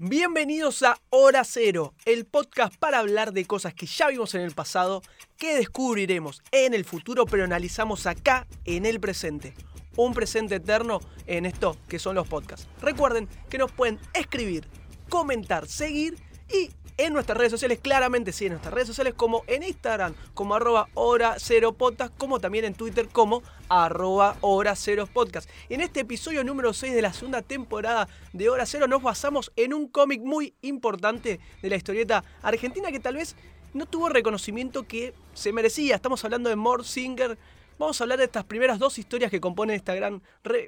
Bienvenidos a Hora Cero, el podcast para hablar de cosas que ya vimos en el pasado, que descubriremos en el futuro, pero analizamos acá en el presente. Un presente eterno en esto que son los podcasts. Recuerden que nos pueden escribir, comentar, seguir y en nuestras redes sociales, claramente sí, en nuestras redes sociales como en Instagram, como arroba hora cero podcast, como también en Twitter como arroba hora cero podcast. En este episodio número 6 de la segunda temporada de Hora Cero nos basamos en un cómic muy importante de la historieta argentina que tal vez no tuvo reconocimiento que se merecía. Estamos hablando de Mort Singer. Vamos a hablar de estas primeras dos historias que componen esta gran,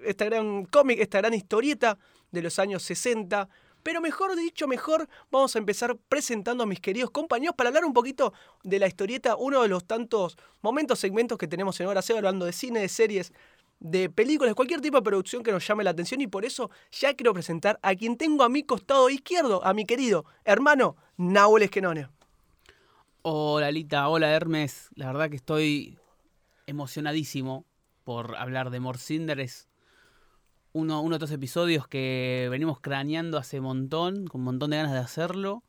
esta gran cómic, esta gran historieta de los años 60. Pero mejor dicho, mejor vamos a empezar presentando a mis queridos compañeros para hablar un poquito de la historieta, uno de los tantos momentos, segmentos que tenemos en Hora Cero, hablando de cine, de series, de películas, cualquier tipo de producción que nos llame la atención y por eso ya quiero presentar a quien tengo a mi costado izquierdo, a mi querido hermano Nahuel Esquenone. Hola Lita, hola Hermes, la verdad que estoy emocionadísimo por hablar de Morcinder, es uno, uno de estos episodios que venimos craneando hace un montón, con un montón de ganas de hacerlo.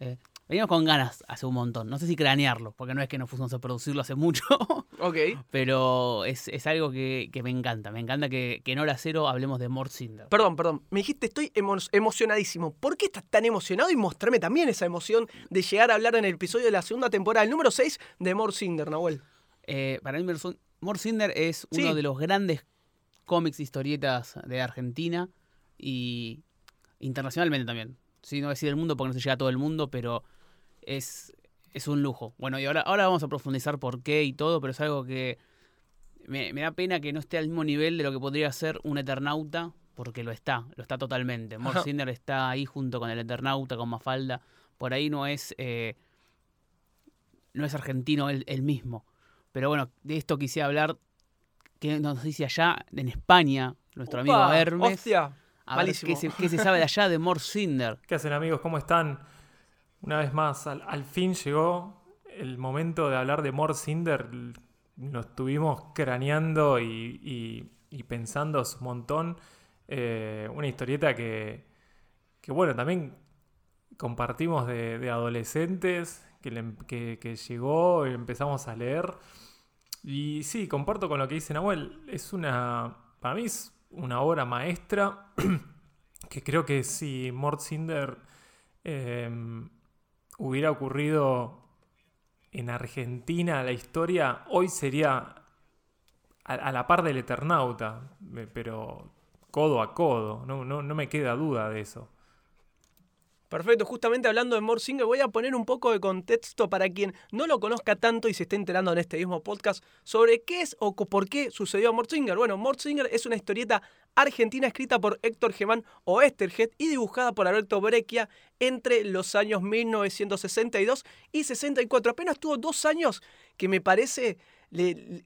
Eh, venimos con ganas hace un montón. No sé si cranearlo, porque no es que nos fuimos a producirlo hace mucho. Ok. Pero es, es algo que, que, me encanta. Me encanta que, que, en hora cero hablemos de Mort Cinder. Perdón, perdón. Me dijiste estoy emo emocionadísimo. ¿Por qué estás tan emocionado? Y mostrarme también esa emoción de llegar a hablar en el episodio de la segunda temporada, el número 6 de Mort Cinder, Nahuel. Eh, para mí, Mort Cinder es uno sí. de los grandes cómics, historietas de Argentina y internacionalmente también. Sí, no decir el mundo porque no se llega a todo el mundo, pero es, es un lujo. Bueno, y ahora, ahora vamos a profundizar por qué y todo, pero es algo que me, me da pena que no esté al mismo nivel de lo que podría ser un Eternauta, porque lo está, lo está totalmente. Mort Cinder está ahí junto con el Eternauta, con Mafalda. Por ahí no es, eh, no es argentino el, el mismo. Pero bueno, de esto quisiera hablar que nos dice allá en España, nuestro amigo Hermes. Hostia, a ver qué se, qué se, sabe de allá de Mort Cinder. ¿Qué hacen amigos? ¿Cómo están? Una vez más, al, al fin llegó el momento de hablar de Mort Cinder. Nos estuvimos craneando y, y, y pensando un montón. Eh, una historieta que, que, bueno, también compartimos de, de adolescentes, que, le, que, que llegó y empezamos a leer. Y sí, comparto con lo que dice Nahuel. Es una. Para mí es una obra maestra. que creo que si Mort Cinder eh, hubiera ocurrido en Argentina la historia, hoy sería a, a, la par del Eternauta. Pero codo a codo. No, no, no me queda duda de eso. Perfecto, justamente hablando de Mort Singer, voy a poner un poco de contexto para quien no lo conozca tanto y se esté enterando en este mismo podcast sobre qué es o por qué sucedió a Mort Singer. Bueno, Mort Singer es una historieta argentina escrita por Héctor Gemán o Esterhead y dibujada por Alberto Breccia entre los años 1962 y 64. Apenas tuvo dos años que me parece... Le,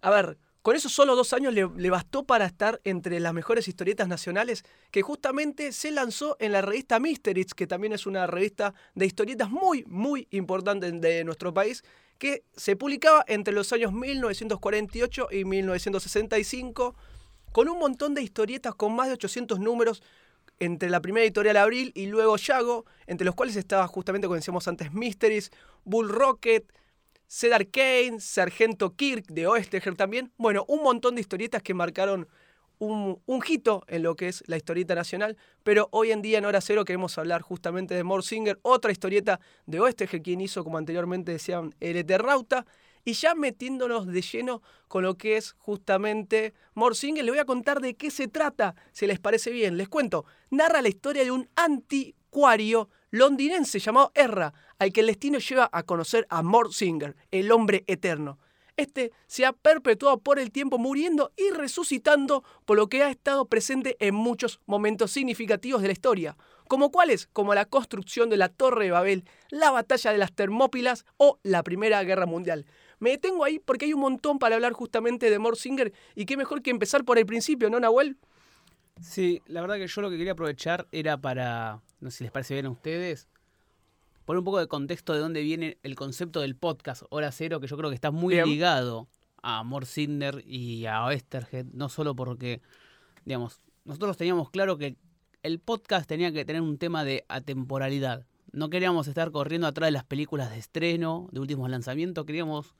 a ver, con esos solo dos años le, bastó para estar entre las mejores historietas nacionales que justamente se lanzó en la revista Mysteries, que también es una revista de historietas muy, muy importante de nuestro país, que se publicaba entre los años 1948 y 1965, con un montón de historietas con más de 800 números entre la primera editorial Abril y luego Yago, entre los cuales estaba justamente, como decíamos antes, Mysteries, Bull Rocket, Cedar Kane, Sargento Kirk de Oesteger también. Bueno, un montón de historietas que marcaron un, un, hito en lo que es la historieta nacional. Pero hoy en día en Hora Cero queremos hablar justamente de Mort Singer, otra historieta de Oesteger, quien hizo, como anteriormente decían, El Eternauta. Y ya metiéndonos de lleno con lo que es justamente Mort Singer, les voy a contar de qué se trata, si les parece bien. Les cuento, narra la historia de un anticuario londinense llamado Erra, al que el destino lleva a conocer a Mort Singer, el hombre eterno. Este se ha perpetuado por el tiempo muriendo y resucitando, por lo que ha estado presente en muchos momentos significativos de la historia, como cuáles, como la construcción de la Torre de Babel, la batalla de las Termópilas o la Primera Guerra Mundial. Me detengo ahí porque hay un montón para hablar justamente de Mort Singer y qué mejor que empezar por el principio, ¿no, Nahuel? Sí, la verdad que yo lo que quería aprovechar era para, no sé si les parece bien a ustedes, poner un poco de contexto de dónde viene el concepto del podcast Hora Cero, que yo creo que está muy bien. ligado a Mort Cinder y a Oesterhead, no solo porque, digamos, nosotros teníamos claro que el podcast tenía que tener un tema de atemporalidad. No queríamos estar corriendo atrás de las películas de estreno, de últimos lanzamientos, queríamos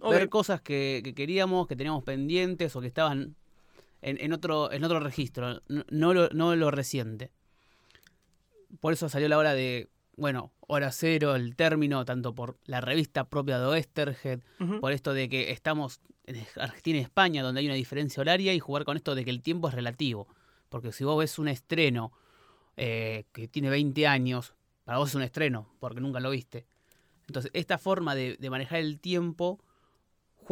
ver cosas que, queríamos, que teníamos pendientes o que estaban en, otro, en otro registro, no, lo, no lo reciente. Por eso salió la hora de, bueno, hora cero, el término, tanto por la revista propia de Oesterhead, por esto de que estamos en Argentina y España, donde hay una diferencia horaria, y jugar con esto de que el tiempo es relativo. Porque si vos ves un estreno eh, que tiene 20 años, para vos es un estreno, porque nunca lo viste. Entonces, esta forma de, manejar el tiempo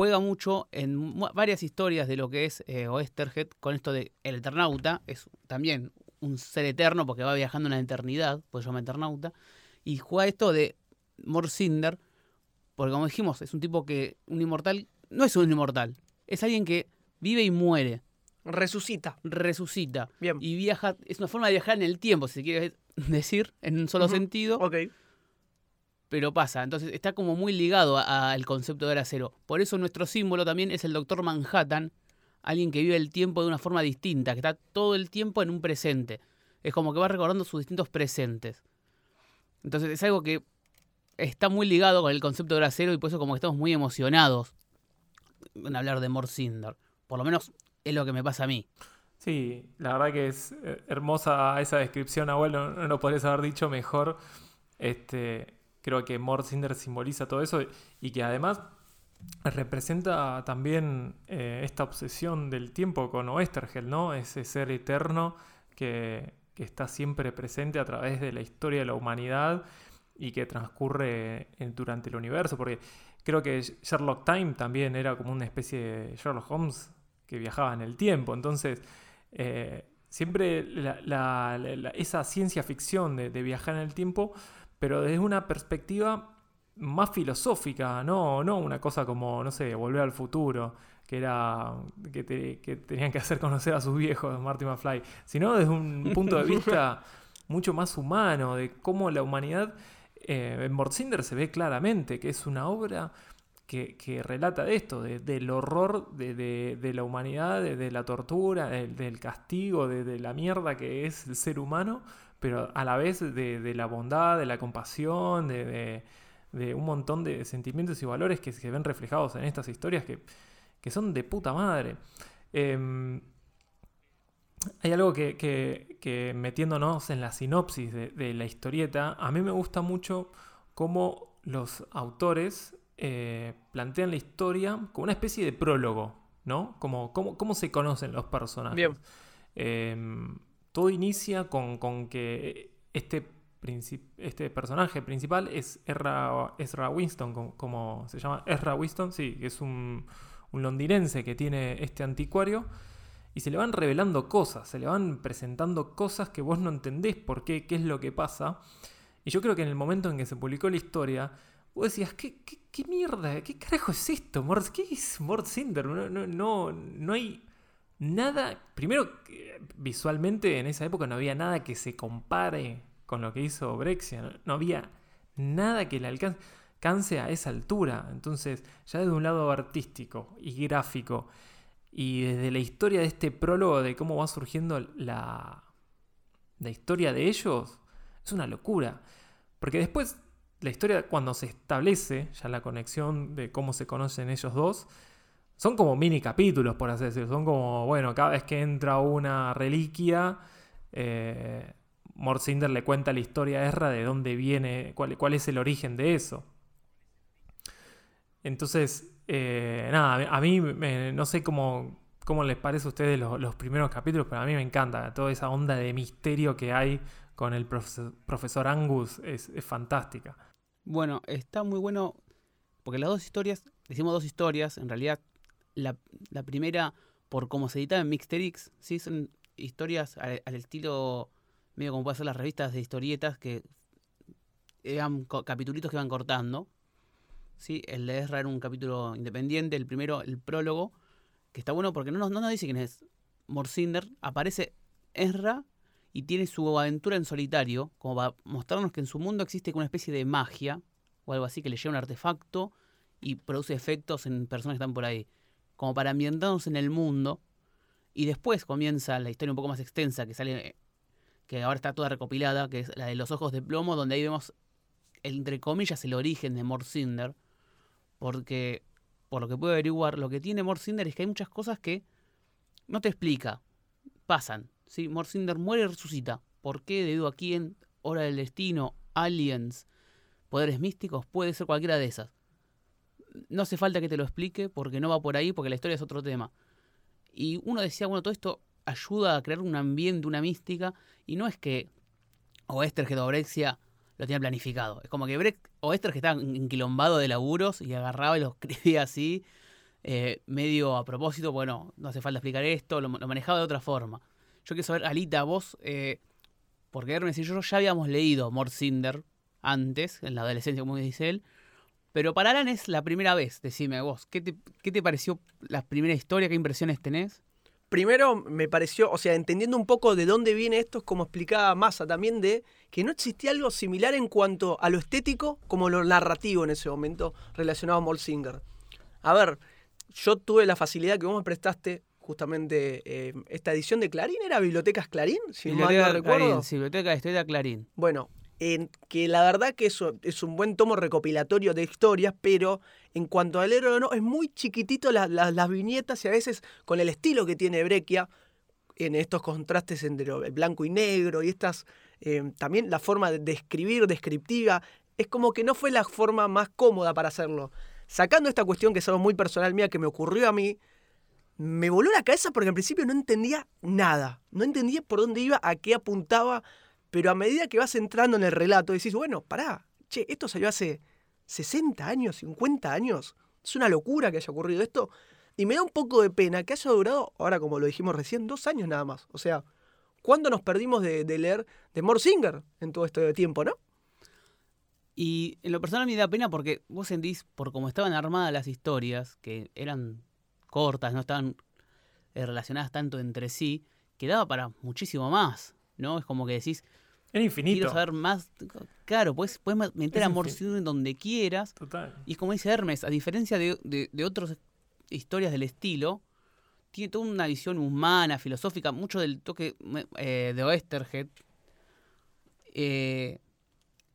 juega mucho en varias historias de lo que es eh, Oesterhead, con esto de el Eternauta, es también un ser eterno porque va viajando en la eternidad, pues se llama Eternauta, y juega esto de Morcinder, porque como dijimos, es un tipo que, un inmortal, no es un inmortal, es alguien que vive y muere. Resucita. Resucita. Bien. Y viaja, es una forma de viajar en el tiempo, si se quiere decir, en un solo sentido. Ok. Pero pasa, entonces está como muy ligado al concepto de hora cero. Por eso nuestro símbolo también es el Doctor Manhattan, alguien que vive el tiempo de una forma distinta, que está todo el tiempo en un presente. Es como que va recordando sus distintos presentes. Entonces es algo que está muy ligado con el concepto de hora cero y por eso como que estamos muy emocionados en hablar de Morcinder. Por lo menos es lo que me pasa a mí. Sí, la verdad que es eh, hermosa esa descripción, abuelo, no, lo podrías haber dicho mejor. Este, creo que Morcinder simboliza todo eso y que además representa también eh, esta obsesión del tiempo con Oestergel, ¿no? Ese ser eterno que, está siempre presente a través de la historia de la humanidad y que transcurre durante el universo, porque creo que Sherlock Time también era como una especie de Sherlock Holmes que viajaba en el tiempo. Entonces, eh, siempre esa ciencia ficción de, viajar en el tiempo, pero desde una perspectiva más filosófica, no, no una cosa como, no sé, volver al futuro, que era que, tenían que hacer conocer a sus viejos, Marty McFly, sino desde un punto de vista mucho más humano, de cómo la humanidad, eh, en Mortzinder se ve claramente que es una obra que, relata esto, del horror de, la humanidad, de, la tortura, del castigo, de, la mierda que es el ser humano, pero a la vez de, la bondad, de la compasión, de, un montón de sentimientos y valores que se ven reflejados en estas historias que, son de puta madre. Em, hay algo que, metiéndonos en la sinopsis de, la historieta, a mí me gusta mucho cómo los autores eh, plantean la historia como una especie de prólogo, ¿no? Como cómo, se conocen los personajes. Bien. Em, todo inicia con, que este, este personaje principal es Ezra, Winston, como, se llama Ezra Winston, sí, es un, londinense que tiene este anticuario. Y se le van revelando cosas, se le van presentando cosas que vos no entendés por qué, qué es lo que pasa. Y yo creo que en el momento en que se publicó la historia, vos decías, ¿qué, qué, mierda? ¿Qué carajo es esto? ¿Qué es Mort Cinder? No, no, no, hay nada. Primero, visualmente en esa época no había nada que se compare con lo que hizo Brexia. No, había nada que le alcance a esa altura. Entonces, ya desde un lado artístico y gráfico, y desde la historia de este prólogo de cómo va surgiendo la, la historia de ellos, es una locura. Porque después la historia cuando se establece ya la conexión de cómo se conocen ellos dos, son como mini capítulos, por así decirlo. Son como, bueno, cada vez que entra una reliquia, eh, Morcinder le cuenta la historia a Ezra de dónde viene, cuál, cuál es el origen de eso. Entonces, eh, nada, a mí no sé cómo, cómo les parece a ustedes los, primeros capítulos, pero a mí me encanta toda esa onda de misterio que hay con el profesor, Angus, es fantástica. Bueno, está muy bueno porque las dos historias, decimos dos historias, en realidad la, primera, por cómo se editaba en Mixterix, sí, son historias al, estilo medio como puede ser las revistas de historietas que eran capitulitos que iban cortando. ¿sí? El de Ezra era un capítulo independiente, el primero, el prólogo, que está bueno porque no nos, no nos dice quién es Morcinder, aparece Ezra y tiene su aventura en solitario, como para mostrarnos que en su mundo existe una especie de magia o algo así que le lleva un artefacto y produce efectos en personas que están por ahí, como para ambientarnos en el mundo. Y después comienza la historia un poco más extensa que sale que ahora está toda recopilada, que es la de los ojos de plomo, donde ahí vemos, entre comillas, el origen de Morcinder. Porque, por lo que puedo averiguar, lo que tiene Morcinder es que hay muchas cosas que no te explica, pasan. ¿sí? Morcinder muere y resucita. ¿Por qué? Debido a quién, hora del destino, aliens, poderes místicos, puede ser cualquiera de esas. No hace falta que te lo explique porque no va por ahí, porque la historia es otro tema. Y uno decía, bueno, todo esto ayuda a crear un ambiente, una mística, y no es que Oesterged o Brexia lo tenía planificado. Es como que Brecht, Oesterged estaba enquilombado de laburos y agarraba y lo escribía así, eh, medio a propósito, bueno, no hace falta explicar esto, lo, manejaba de otra forma. Yo quiero saber, Alita, vos, eh, porque Hermes y yo ya habíamos leído Cinder antes, en la adolescencia, como dice él, pero para Alan es la primera vez, decime vos, ¿qué te, qué te pareció la primera historia? ¿Qué impresiones tenés? Primero me pareció, o sea, entendiendo un poco de dónde viene esto, es como explicaba Massa también, de que no existía algo similar en cuanto a lo estético como lo narrativo en ese momento relacionado a Molsinger. A ver, yo tuve la facilidad que vos me prestaste justamente eh, esta edición de Clarín, ¿era Bibliotecas Clarín? Si mal no recuerdo. sí, Biblioteca de Historia Clarín. Bueno, en que la verdad que eso es un buen tomo recopilatorio de historias, pero en cuanto al héroe no, es muy chiquitito las viñetas y a veces con el estilo que tiene Brequia, en estos contrastes entre el blanco y negro y estas, eh, también la forma de escribir, descriptiva, es como que no fue la forma más cómoda para hacerlo. Sacando esta cuestión que es algo muy personal mía que me ocurrió a mí, me voló la cabeza porque al principio no entendía nada, no entendía por dónde iba, a qué apuntaba, pero a medida que vas entrando en el relato, decís, bueno, pará, che, esto salió hace 60 años, 50 años. Es una locura que haya ocurrido esto. Y me da un poco de pena que haya durado, ahora como lo dijimos recién, dos años nada más. O sea, ¿cuándo nos perdimos de, leer de Morsinger en todo este tiempo, no? Y en lo personal me da pena porque vos sentís, por cómo estaban armadas las historias, que eran cortas, no estaban eh, relacionadas tanto entre sí, que daba para muchísimo más, ¿no? Es como que decís, es infinito. Quiero saber más. Claro, puedes, puedes meter amor en donde quieras. Total. Y como dice Hermes, a diferencia de, de, otras historias del estilo, tiene toda una visión humana, filosófica, mucho del toque eh, de Oesterhead. Eh,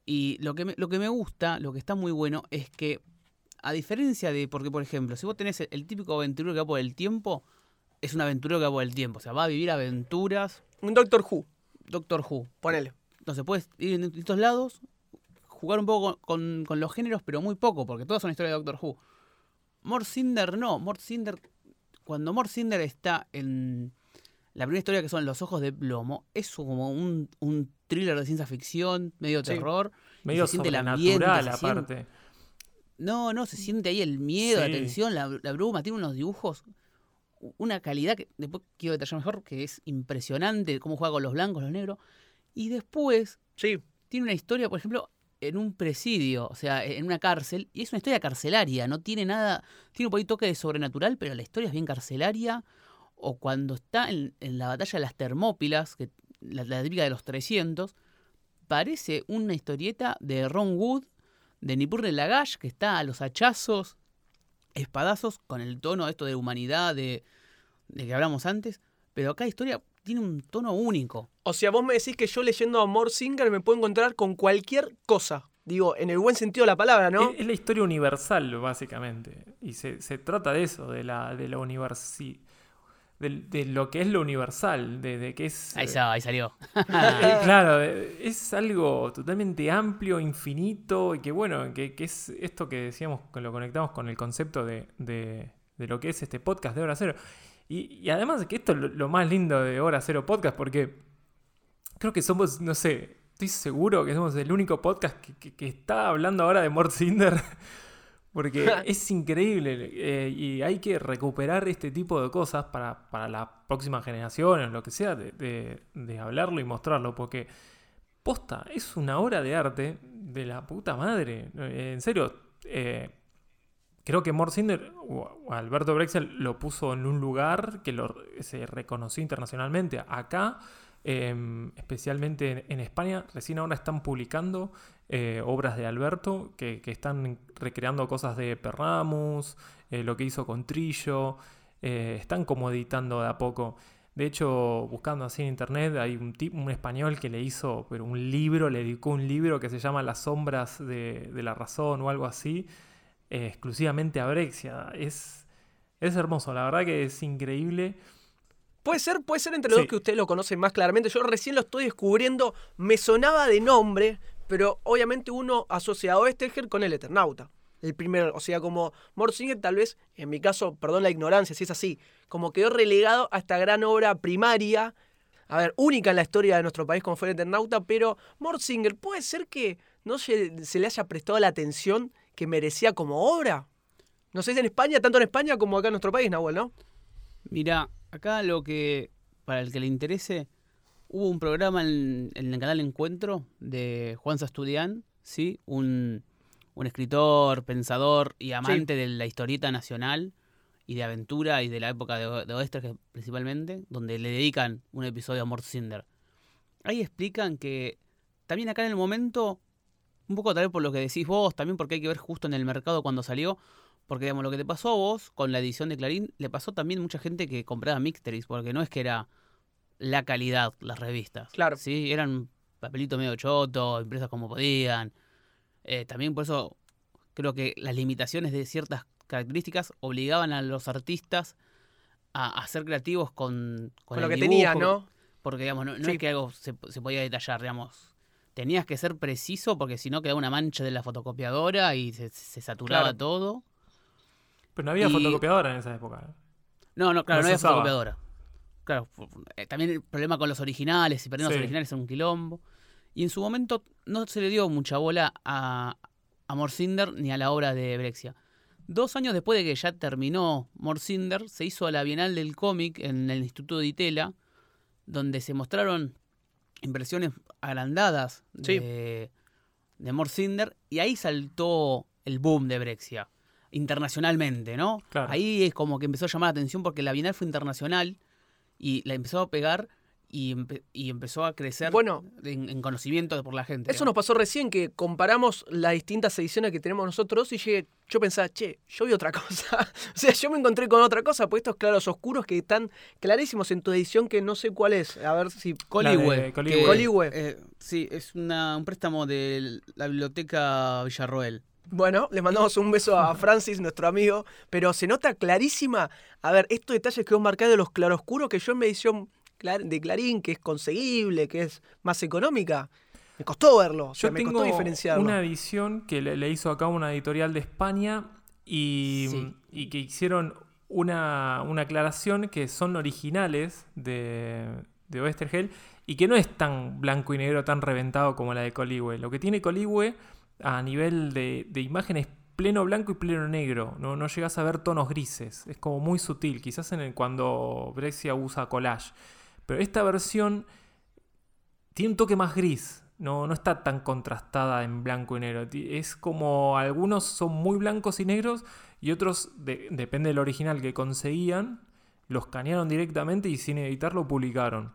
y lo que, me, lo que me gusta, lo que está muy bueno, es que, a diferencia de. Porque, por ejemplo, si vos tenés el, típico aventurero que va por el tiempo, es un aventurero que va por el tiempo. O sea, va a vivir aventuras. Un Doctor Who. Doctor Who. Ponele. Entonces puedes ir en distintos lados, jugar un poco con, los géneros, pero muy poco, porque todas son historias de Doctor Who. Morcinder no, Morcinder, cuando Morcinder está en la primera historia que son Los Ojos de Plomo, es como un, thriller de ciencia ficción, medio terror. Medio se siente la aparte. no, no, se siente ahí el miedo, la tensión, la, la bruma, tiene unos dibujos una calidad que después quiero detallar mejor, que es impresionante cómo juega con los blancos, los negros. Y después sí. tiene una historia, por ejemplo, en un presidio, o sea, en una cárcel, y es una historia carcelaria, no tiene nada, tiene un poquito toque de sobrenatural, pero la historia es bien carcelaria. O cuando está en, la batalla de las Termópilas, que, la, la típica de los 300, parece una historieta de Ron Wood, de Nippur Lagash, que está a los hachazos, espadazos, con el tono esto de humanidad, de, de que hablamos antes, pero acá la historia tiene un tono único. O sea, vos me decís que yo leyendo Amor Singer me puedo encontrar con cualquier cosa. Digo, en el buen sentido de la palabra, ¿no? Es, la historia universal, básicamente. Y se, trata de eso, de la, de la de, lo que es lo universal, de, que es... Ahí, ahí salió. Eh, claro, es algo totalmente amplio, infinito, y que bueno, que, es esto que decíamos, que lo conectamos con el concepto de, de, lo que es este podcast de Hora Cero. Y, además que esto es lo, más lindo de Hora Cero Podcast, porque creo que somos, no sé, estoy seguro que somos el único podcast que, está hablando ahora de Mort Cinder. Porque es increíble eh, y hay que recuperar este tipo de cosas para, para las próximas generaciones, lo que sea, de, hablarlo y mostrarlo. Porque, posta, es una obra de arte de la puta madre. Eh, en serio, eh, Creo que Morsinder o Alberto Brexel lo puso en un lugar que se reconoció internacionalmente. Acá, em, especialmente en, España, recién ahora están publicando eh, obras de Alberto que, están recreando cosas de Perramus, eh, lo que hizo con Trillo. Eh, están como editando de a poco. De hecho, buscando así en internet, hay un, tipo, un español que le hizo un libro, le dedicó un libro que se llama Las sombras de, la razón o algo así, eh, exclusivamente a Brexia. Es, es hermoso, la verdad que es increíble. Puede ser, puede ser entre los dos que usted lo conoce más claramente. Yo recién lo estoy descubriendo. Me sonaba de nombre, pero obviamente uno asociado a Esterger con el Eternauta el primero. O sea, como Morsinger tal vez, en mi caso, perdón la ignorancia, si es así, como quedó relegado a esta gran obra primaria, a ver, única en la historia de nuestro país como fue el Eternauta, pero Morsinger puede ser que no se, se le haya prestado la atención que merecía como obra. No sé si en España, tanto en España como acá en nuestro país, Nahuel, ¿no? Mira, acá lo que, para el que le interese, hubo un programa en, en el canal Encuentro de Juan Sastudián, ¿sí? Un, un escritor, pensador y amante de la historieta nacional y de aventura y de la época de, de principalmente, donde le dedican un episodio a Mort Cinder. Ahí explican que también acá en el momento, un poco tal vez por lo que decís vos, también porque hay que ver justo en el mercado cuando salió, porque digamos, lo que te pasó a vos con la edición de Clarín, le pasó también mucha gente que compraba Mixteris, porque no es que era la calidad las revistas. Claro. Sí, eran papelitos medio choto, impresas como podían. Eh, también por eso creo que las limitaciones de ciertas características obligaban a los artistas a, ser creativos con, con, lo que tenías, ¿no? Porque, digamos, no, es que algo se, podía detallar, digamos. Tenías que ser preciso porque si no quedaba una mancha de la fotocopiadora y se, saturaba todo. Pero no había fotocopiadora en esa época. No, no, claro, no, había fotocopiadora. Claro, eh, también el problema con los originales, y perdiendo los originales es un quilombo. Y en su momento no se le dio mucha bola a, a Morcinder ni a la obra de Brexia. Dos años después de que ya terminó Morcinder, se hizo la Bienal del Cómic en el Instituto de Itela, donde se mostraron impresiones agrandadas de, de Morcinder, y ahí saltó el boom de Brexia, internacionalmente, ¿no? Ahí es como que empezó a llamar la atención porque la Bienal fue internacional y la empezó a pegar y, empezó a crecer en, conocimiento por la gente. Eso nos pasó recién, que comparamos las distintas ediciones que tenemos nosotros y yo pensaba, che, yo vi otra cosa. o sea, yo me encontré con otra cosa, pues estos claros oscuros que están clarísimos en tu edición que no sé cuál es. A ver si... Coligüe. Coligüe. Eh, sí, es un préstamo de la biblioteca Villarroel. Bueno, le mandamos un beso a Francis, nuestro amigo, pero se nota clarísima, a ver, estos detalles que vos marcás de los claroscuros que yo en mi edición de Clarín, que es conseguible, que es más económica. Me costó verlo, Yo me costó diferenciarlo. Una edición que le, hizo acá una editorial de España y, que hicieron una, aclaración que son originales de, de y que no es tan blanco y negro, tan reventado como la de Coligüe. Lo que tiene Coligüe a nivel de, de imagen es pleno blanco y pleno negro. No, no llegas a ver tonos grises. Es como muy sutil. Quizás en el, cuando Brexia usa collage. Pero esta versión tiene un toque más gris. No, no está tan contrastada en blanco y negro. Es como algunos son muy blancos y negros y otros, depende del original que conseguían, los canearon directamente y sin editarlo publicaron.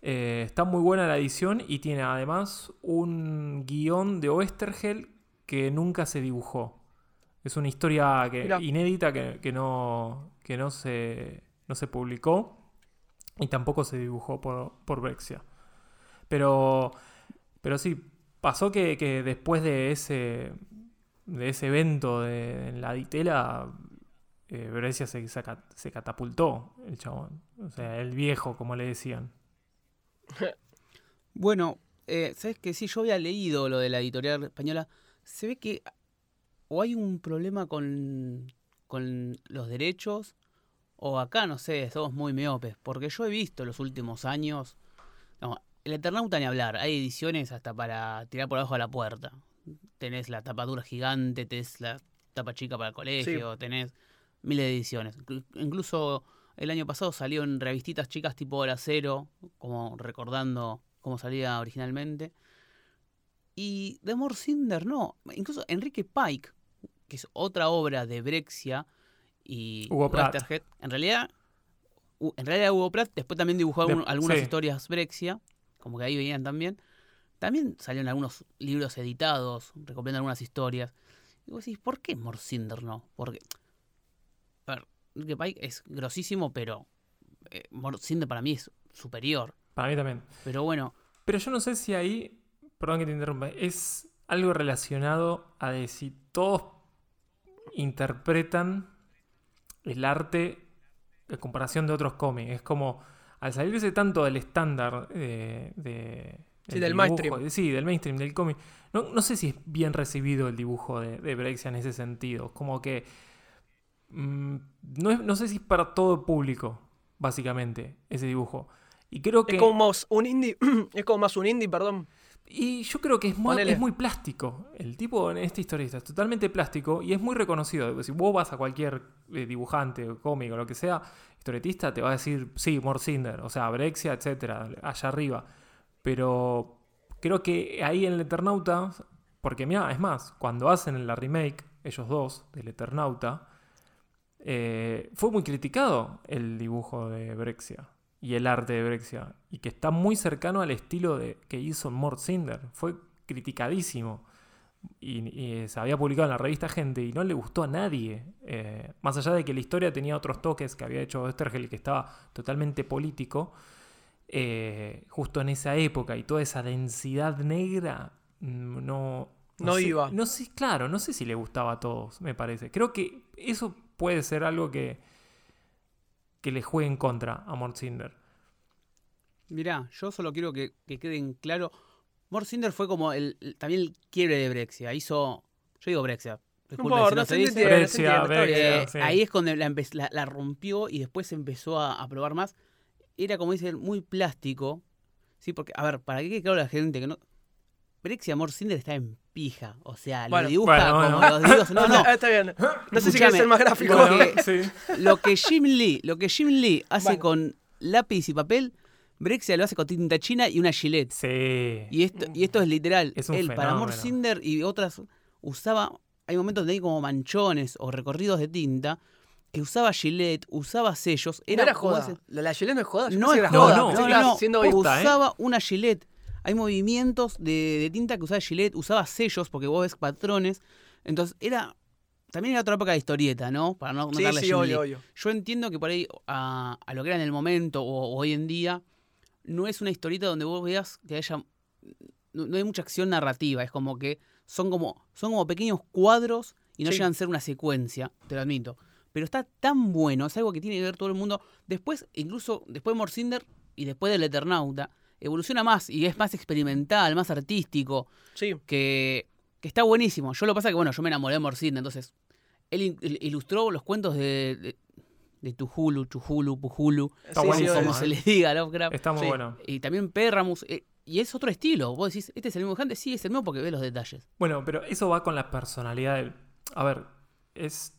Eh, está muy buena la edición y tiene además un guion de Oestergel que nunca se dibujó. Es una historia inédita que, no, que no, se, no se publicó y tampoco se dibujó por, por Brexia. Pero, pero sí, pasó que, después de ese, de ese evento de, en la Ditela, eh, se, se, catapultó, el chabón. O sea, el viejo, como le decían. Bueno, eh, ¿sabes que Sí, yo había leído lo de la editorial española. Se ve que o hay un problema con, con los derechos o acá, no sé, somos muy miopes, porque yo he visto los últimos años, el Eternauta ni hablar, hay ediciones hasta para tirar por abajo de la puerta. Tenés la tapadura gigante, tenés la tapa chica para el colegio, tenés miles de ediciones. Incluso el año pasado salió en revistitas chicas tipo Hora Cero, como recordando cómo salía originalmente. Y de Morcinder no. Incluso Enrique Pike, que es otra obra de Brexia, y Hugo. En realidad, en realidad Hugo Pratt después también dibujó algunas historias Brexia, como que ahí venían también. También salieron algunos libros editados, recopilando algunas historias. Y vos decís, ¿por qué Morcinder no? Porque, a ver, Pike es grosísimo, pero eh, para mí es superior. Para mí también. Pero bueno. Pero yo no sé si ahí, perdón que te interrumpa, es algo relacionado a de si todos interpretan el arte en comparación de otros cómics. Es como, al salirse tanto del estándar de, sí, del mainstream. Sí, del mainstream, del cómic. No, sé si es bien recibido el dibujo de, de Brexia en ese sentido. Como que... Mm, no, no sé si es para todo el público, básicamente, ese dibujo. Y creo que... Es como más un indie, es como más un indie, perdón. Y yo creo que es muy, es muy plástico. El tipo en esta historia es totalmente plástico y es muy reconocido. Si vos vas a cualquier eh, dibujante, cómico, lo que sea, historietista, te va a decir, sí, Morcinder, o sea, Brexia, etcétera, allá arriba. Pero creo que ahí en el Eternauta, porque mira, es más, cuando hacen la remake, ellos dos, del Eternauta, eh, fue muy criticado el dibujo de Brexia y el arte de Brexia, y que está muy cercano al estilo de, que hizo Mort Cinder. Fue criticadísimo. Y, se había publicado en la revista Gente y no le gustó a nadie. Eh, más allá de que la historia tenía otros toques que había hecho Estergel que estaba totalmente político, eh, justo en esa época y toda esa densidad negra, mm, no. No, iba. No sé, claro, no sé si le gustaba a todos, me parece. Creo que eso puede ser algo que, que le juegue en contra a Mortzinder. Mirá, yo solo quiero que, que queden claro. Mortzinder fue como el, también el quiebre de Brexia. Hizo. Yo digo Brexia. Brexia, Brexia, Ahí es cuando la, la, rompió y después empezó a, probar más. Era, como dicen, muy plástico. Sí, porque, a ver, para que quede claro la gente que no. Brexia Mortzinder está en pija. O sea, lo dibuja como los dios. No, no. Está bien. No sé si quieres ser más gráfico. Lo que, Jim Lee, lo que Jim Lee hace con lápiz y papel, Brexia lo hace con tinta china y una gilet. Sí. Y esto, y esto es literal. Es Él, para Amor Cinder y otras, usaba. Hay momentos donde hay como manchones o recorridos de tinta que usaba gilet, usaba sellos. Era, no era joda. La gilet no es joda. no es joda. No, no, no, usaba una gilet hay movimientos de, tinta que usaba Gillette, usaba sellos porque vos ves patrones. Entonces era. También era otra época de historieta, ¿no? Para no, sí, sí, obvio, Yo entiendo que por ahí, a, lo que era en el momento o, hoy en día, no es una historieta donde vos veas que haya. No, hay mucha acción narrativa. Es como que son como, son como pequeños cuadros y no llegan a ser una secuencia, te lo admito. Pero está tan bueno, es algo que tiene que ver todo el mundo. Después, incluso después de Morcinder y después del Eternauta, evoluciona más y es más experimental, más artístico. Sí. Que, que está buenísimo. Yo lo que pasa es que, bueno, yo me enamoré de Morcinde, entonces él ilustró los cuentos de, de, de Tuhulu, Chuhulu, Pujulu, como se les diga Lovecraft. Está muy bueno. Y también Perramus. Eh, y es otro estilo. Vos decís, ¿este es el mismo dibujante? Sí, es el mismo porque ve los detalles. Bueno, pero eso va con la personalidad A ver, es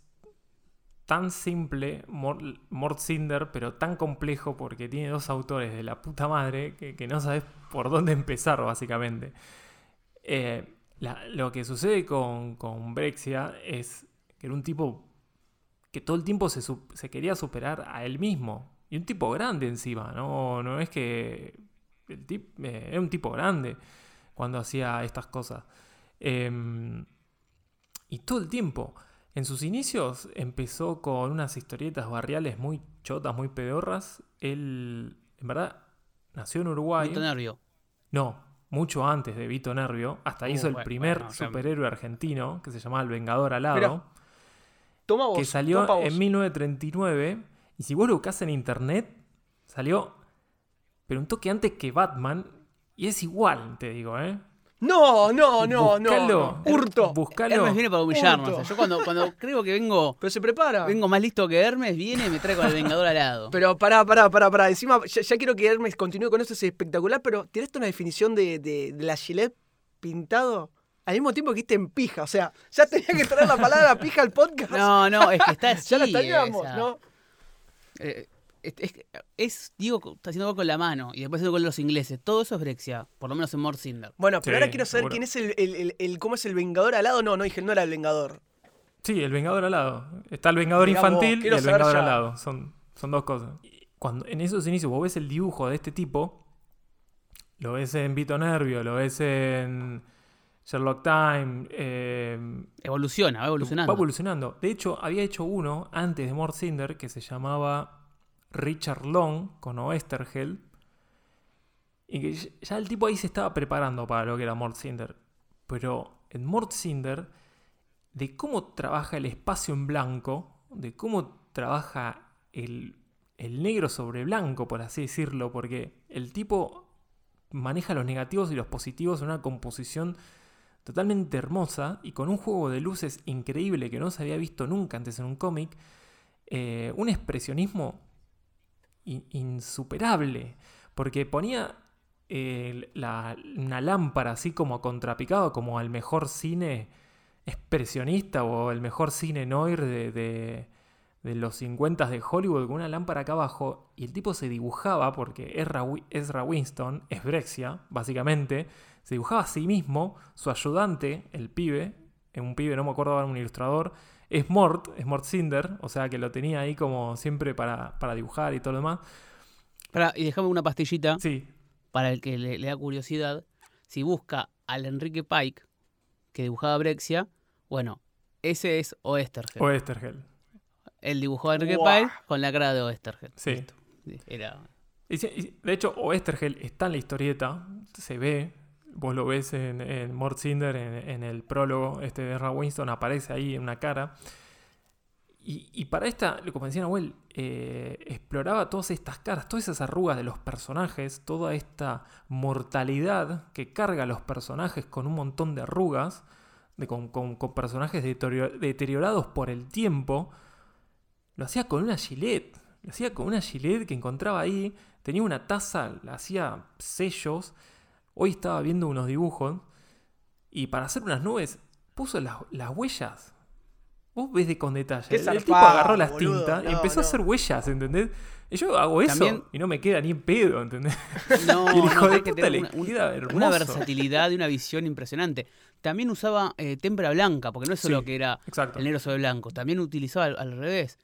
tan simple, Mort Cinder, pero tan complejo porque tiene dos autores de la puta madre que, no sabes por dónde empezar, básicamente. Eh, lo que sucede con, con, Brexia es que era un tipo que todo el tiempo se, quería superar a él mismo. Y un tipo grande encima, no, no es que. El tip, eh, era un tipo grande cuando hacía estas cosas. Em, y todo el tiempo. En sus inicios empezó con unas historietas barriales muy chotas, muy pedorras. Él, en verdad, nació en Uruguay. Vito Nervio. No, mucho antes de Vito Nervio. Hasta hizo el primer superhéroe argentino que se llamaba El Vengador Alado. toma que salió en 1939. Y si vos lo buscas en internet, salió. Pero un toque antes que Batman. Y es igual, te digo, ¿eh? No, no, no, no. Hurto. Hermes viene para humillarnos. yo cuando, cuando creo que vengo. Pero se prepara. Vengo más listo que Hermes, viene y me trae con el Vengador al lado. Pero pará, pará, pará, pará. Encima, ya, quiero que Hermes continúe con esto, es espectacular, pero ¿tiraste una definición de, de, la Gillette pintado? Al mismo tiempo que esté en pija. O sea, ya tenía que traer la palabra pija al podcast. No, no, es que está así. ya la teníamos, ¿no? Eh, es, es, Diego está haciendo algo con la mano y después haciendo con los ingleses. Todo eso es Brexia, por lo menos en Mort Cinder. Bueno, pero ahora quiero saber quién es el, el, cómo es el Vengador alado. No, no dije, no era el Vengador. Sí, el Vengador alado. Está el Vengador infantil y el Vengador alado. Son, son dos cosas. Cuando en esos inicios vos ves el dibujo de este tipo, lo ves en Vito Nervio, lo ves en Sherlock Time. Eh, evoluciona, va evolucionando. Va evolucionando. De hecho, había hecho uno antes de Mort Cinder que se llamaba Richard Long con Oesterheld. Y que ya el tipo ahí se estaba preparando para lo que era Mort Cinder. Pero en Mort Cinder, de cómo trabaja el espacio en blanco, de cómo trabaja el, el negro sobre blanco, por así decirlo, porque el tipo maneja los negativos y los positivos en una composición totalmente hermosa y con un juego de luces increíble que no se había visto nunca antes en un cómic, eh, un expresionismo insuperable, porque ponía eh, una lámpara así como contrapicado como al mejor cine expresionista o el mejor cine noir de, los 50 de Hollywood con una lámpara acá abajo y el tipo se dibujaba porque Ezra, Winston es Brexia, básicamente, se dibujaba a sí mismo, su ayudante, el pibe, un pibe, no me acuerdo ahora, un ilustrador, es Mort, es Mort Cinder, o sea que lo tenía ahí como siempre para, dibujar y todo lo demás. y déjame una pastillita. Sí. Para el que le, da curiosidad. Si busca al Enrique Pike, que dibujaba Brexia, bueno, ese es Oestergel. Oestergel. Él dibujó a Enrique Pike con la cara de Oestergel. Sí. Era... de hecho, Oestergel está en la historieta, se ve, Vos lo ves en, en Cinder, en, el prólogo este de Ra Winston, aparece ahí en una cara. Y, para esta, como decía Nahuel, eh, exploraba todas estas caras, todas esas arrugas de los personajes, toda esta mortalidad que carga a los personajes con un montón de arrugas, de, con, personajes deteriorados por el tiempo. Lo hacía con una gilet, lo hacía con una gilet que encontraba ahí, tenía una taza, hacía sellos Hoy estaba viendo unos dibujos y para hacer unas nubes puso las, huellas. Vos ves de con detalle. el, tipo agarró las tintas y empezó a hacer huellas, ¿entendés? Y yo hago eso y no me queda ni en pedo, ¿entendés? No, y el hijo de puta le una, una, versatilidad y una visión impresionante. También usaba eh, témpera blanca, porque no es solo que era el negro sobre blanco, también utilizaba al, revés.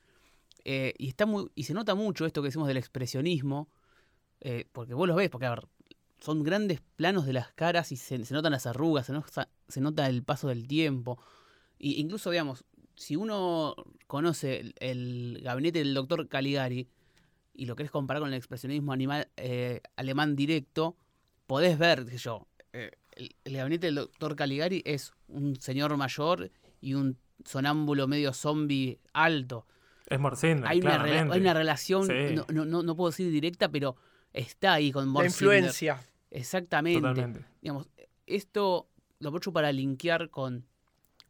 Eh, y, está muy, y se nota mucho esto que decimos del expresionismo, eh, porque vos lo ves, porque a ver, son grandes planos de las caras y se, notan las arrugas, se, nota el paso del tiempo. Y incluso, digamos, si uno conoce el, gabinete del doctor Caligari y lo querés comparar con el expresionismo animal, eh, alemán directo, podés ver, qué yo, eh, el, gabinete del doctor Caligari es un señor mayor y un sonámbulo medio zombie alto. Es Morcina, hay, una, hay una relación, no, no, no, puedo decir directa, pero está ahí con La influencia. Exactamente. Digamos, esto lo aprovecho para linkear con.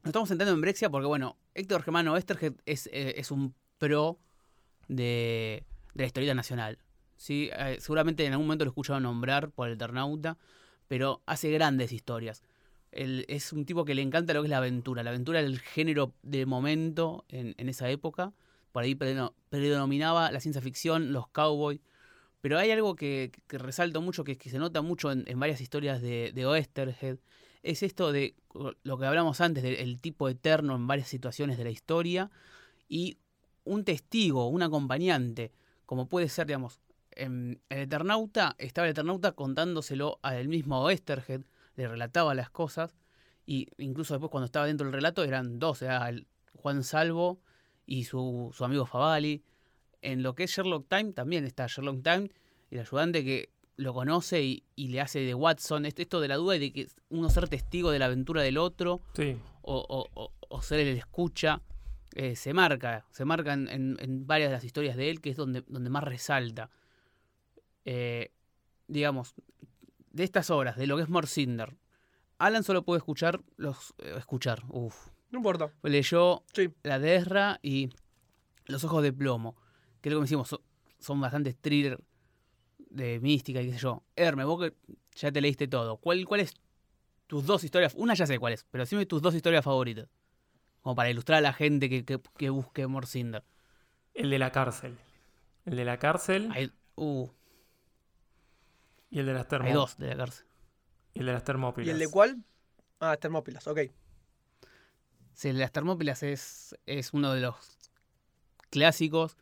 Nos estamos sentando en Brexia porque, bueno, Héctor Germano Westerhead es, eh, es un pro de, de la historieta nacional. ¿sí? Eh, seguramente en algún momento lo he escuchado nombrar por el Eternauta, pero hace grandes historias. es un tipo que le encanta lo que es la aventura. La aventura era el género de momento en, en esa época. Por ahí predominaba la ciencia ficción, los cowboys. Pero hay algo que, resalto mucho, que, se nota mucho en, varias historias de, de, Oesterhead, es esto de lo que hablamos antes, del tipo eterno en varias situaciones de la historia, y un testigo, un acompañante, como puede ser, digamos, en el Eternauta, estaba el Eternauta contándoselo al mismo Oesterhead, le relataba las cosas, y incluso después cuando estaba dentro del relato eran dos, era el Juan Salvo y su, su amigo Favali, en lo que es Sherlock Time también está Sherlock Time y el ayudante que lo conoce y, le hace de Watson. Esto de la duda y de que uno ser testigo de la aventura del otro o, ser el escucha. Eh, se marca, se marca en, varias de las historias de él, que es donde, donde más resalta. Eh, digamos, de estas obras, de lo que es Morcinder, Alan solo puede escuchar los. Eh, escuchar, uff. No importa. Leyó La de Ezra y Los Ojos de Plomo que que decimos, son, bastantes thrillers de mística y qué sé yo. Herme, vos que ya te leíste todo, ¿cuál, cuál es tus dos historias? Una ya sé cuál es, pero dime tus dos historias favoritas. Como para ilustrar a la gente que, que, busque Morcinder. El de la cárcel. El de la cárcel. uh. Y el de las termópilas. Hay dos de la cárcel. Y el de las termópilas. ¿Y el de cuál? Ah, termópilas, ok. Sí, el de las termópilas es, es uno de los clásicos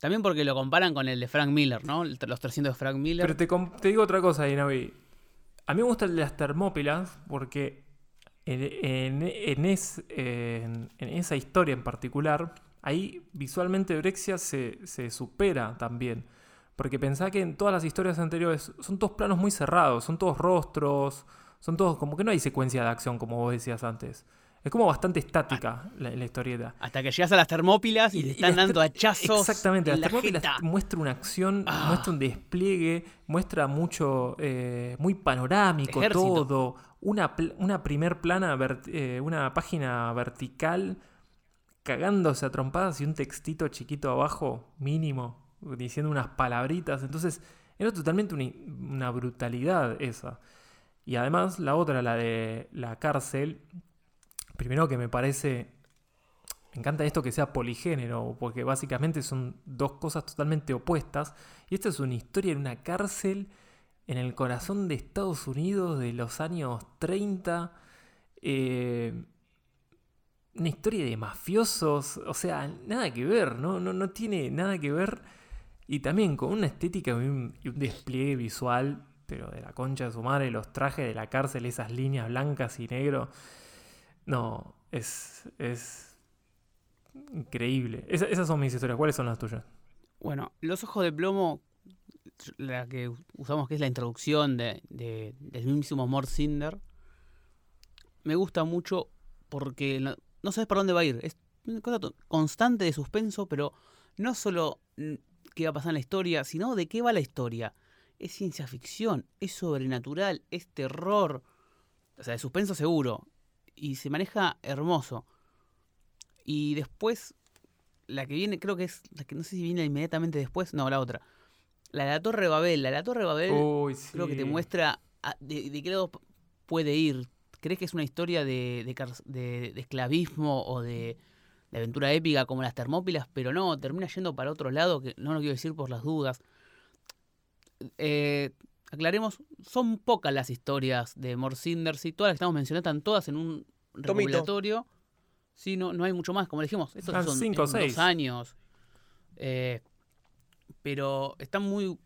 también porque lo comparan con el de Frank Miller, ¿no? Los 300 de Frank Miller. Pero te, digo otra cosa, Inavi. A mí me gusta el de las Termópilas porque en, esa historia en particular ahí visualmente Brexia se, se supera también. Porque pensá que en todas las historias anteriores son todos planos muy cerrados, son todos rostros, son todos como que no hay secuencia de acción, como vos decías antes. Es como bastante estática la, la historieta. Hasta que llegas a las termópilas y, le están dando hachazos. Exactamente, en las la termópilas jeta. muestra una acción, Ah. muestra un despliegue, muestra mucho, eh, muy panorámico Ejército. todo. Una, una primer plana, eh, una página vertical cagándose a trompadas y un textito chiquito abajo, mínimo, diciendo unas palabritas. Entonces, era totalmente una, una brutalidad esa. Y además, la otra, la de la cárcel, primero que me parece. Me encanta esto que sea poligénero, porque básicamente son dos cosas totalmente opuestas. Y esta es una historia en una cárcel en el corazón de Estados Unidos de los años 30. eh, una historia de mafiosos, o sea, nada que ver, ¿no? No, no tiene nada que ver. Y también con una estética y un, y un despliegue visual, pero de la concha de su madre, los trajes de la cárcel, esas líneas blancas y negro. No, es, es increíble. Esa- esas son mis historias. ¿Cuáles son las tuyas? Bueno, Los Ojos de Plomo, la que usamos que es la introducción de, de- del mismísimo Mort Cinder, me gusta mucho porque no, no sabes por dónde va a ir. Es una cosa constante de suspenso, pero no solo qué va a pasar en la historia, sino de qué va la historia. Es ciencia ficción, es sobrenatural, es terror. O sea, de suspenso seguro. Y se maneja hermoso. Y después, la que viene, creo que es la que no sé si viene inmediatamente después. No, la otra. La de la Torre Babel. La de la Torre Babel Uy, sí. creo que te muestra a- de, de qué lado puede ir. ¿Crees que es una historia de, de de- de esclavismo o de, de aventura épica como las Termópilas? Pero no, termina yendo para otro lado que no lo quiero decir por las dudas. Eh, aclaremos, son pocas las historias de Morcinder, sí, todas las que estamos mencionando están todas en un recopilatorio. Sí, no, no hay mucho más, como dijimos, estos Son cinco o en seis. dos años. Eh, pero están muy.